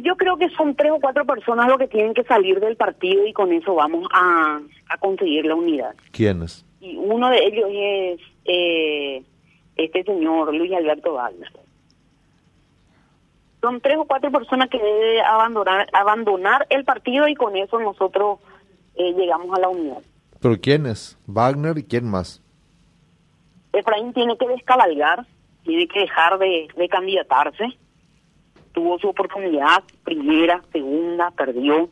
Y yo creo que son tres o cuatro personas lo que tienen que salir del partido y con eso vamos a, a conseguir la unidad. ¿Quiénes? Y uno de ellos es eh, este señor Luis Alberto Wagner. Son tres o cuatro personas que deben abandonar, abandonar el partido y con eso nosotros eh, llegamos a la unidad. ¿Pero quiénes? ¿Wagner y quién más? Efraín tiene que descabalgar, tiene que dejar de, de candidatarse. Tuvo su oportunidad, primera, segunda, perdió.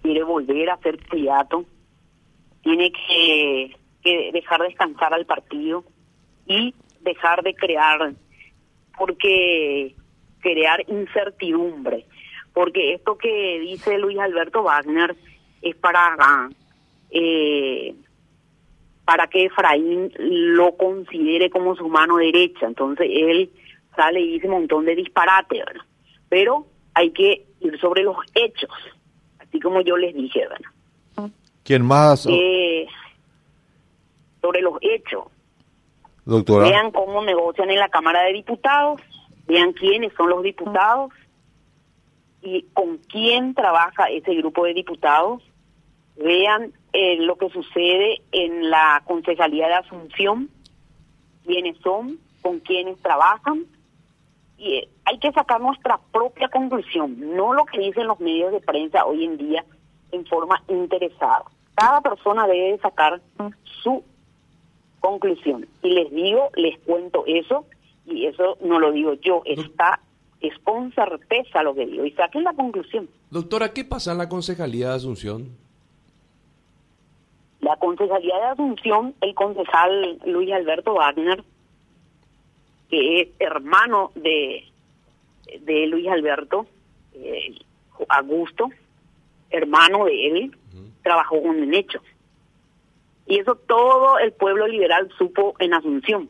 Quiere volver a ser candidato. Tiene que, que dejar descansar al partido y dejar de crear, porque crear incertidumbre. Porque esto que dice Luis Alberto Wagner es para eh, para que Efraín lo considere como su mano derecha. Entonces él sale y dice un montón de disparate, ¿verdad? Pero hay que ir sobre los hechos, así como yo les dije, ¿verdad? ¿Quién más? Eh, sobre los hechos. Doctora. Vean cómo negocian en la Cámara de Diputados, vean quiénes son los diputados y con quién trabaja ese grupo de diputados. Vean eh, lo que sucede en la Concejalía de Asunción, quiénes son, con quiénes trabajan. Y eh, hay que sacar nuestra propia conclusión, no lo que dicen los medios de prensa hoy en día en forma interesada. Cada persona debe sacar su conclusión. Y les digo, les cuento eso, y eso no lo digo yo, está es con certeza lo que digo. Y saquen la conclusión. Doctora, ¿qué pasa en la Concejalía de Asunción? La Concejalía de Asunción, el concejal Luis Alberto Wagner, que es hermano de, de Luis Alberto, eh, Augusto, hermano de él, trabajó con el hecho. Y eso todo el pueblo liberal supo en Asunción.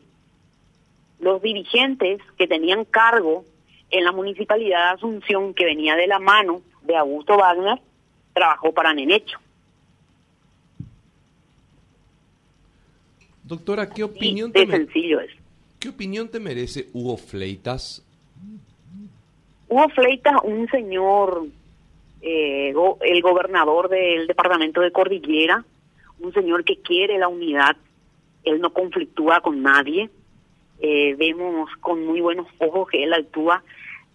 Los dirigentes que tenían cargo en la municipalidad de Asunción, que venía de la mano de Augusto Wagner, trabajó para Nenecho. Doctora, ¿qué Sí, opinión, de te, me- sencillo es. ¿Qué opinión te merece Hugo Fleitas? Hugo Fleitas, un señor, eh, el gobernador del departamento de Cordillera, un señor que quiere la unidad, él no conflictúa con nadie, eh, vemos con muy buenos ojos que él actúa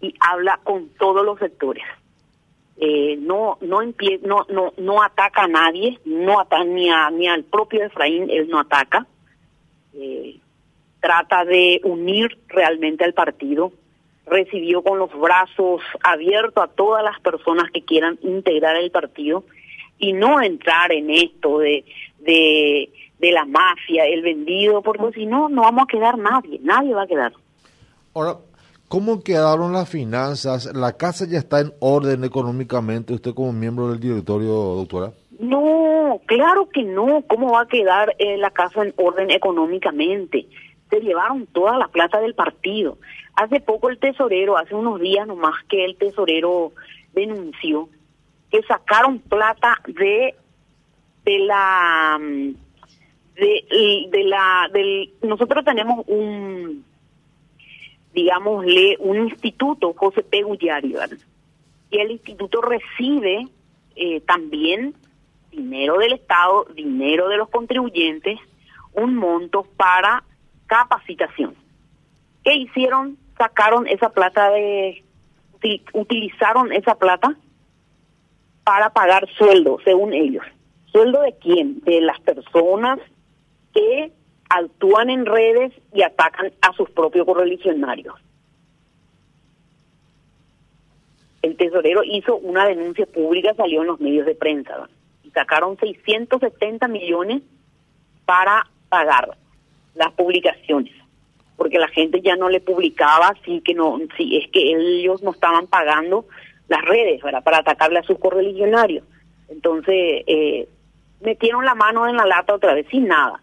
y habla con todos los sectores. Eh, no no no no no ataca a nadie, no ataca ni a ni al propio Efraín, él no ataca. Trata de unir realmente al partido, recibió con los brazos abiertos a todas las personas que quieran integrar el partido y no entrar en esto de, de, de la mafia, el vendido, porque si no, no vamos a quedar nadie, nadie va a quedar. Ahora, ¿cómo quedaron las finanzas? ¿La casa ya está en orden económicamente? Usted como miembro del directorio, doctora. No, claro que no. ¿Cómo va a quedar eh, la casa en orden económicamente? Se llevaron toda la plata del partido. Hace poco el tesorero, hace unos días nomás que el tesorero denunció que sacaron plata de de la mm, de, la del nosotros tenemos un digámosle un instituto José P. Gullari, y el instituto recibe eh, también dinero del Estado, dinero de los contribuyentes, un monto para capacitación. ¿Qué hicieron? Sacaron esa plata de, util- utilizaron esa plata para pagar sueldo, según ellos. ¿Sueldo de quién? De las personas que actúan en redes y atacan a sus propios correligionarios. el tesorero hizo una denuncia pública, salió en los medios de prensa, y sacaron 670 millones para pagar las publicaciones, porque la gente ya no le publicaba, así que no, si es que ellos no estaban pagando las redes ¿verdad? para atacarle a sus correligionarios. Entonces, eh, metieron la mano en la lata otra vez sin nada.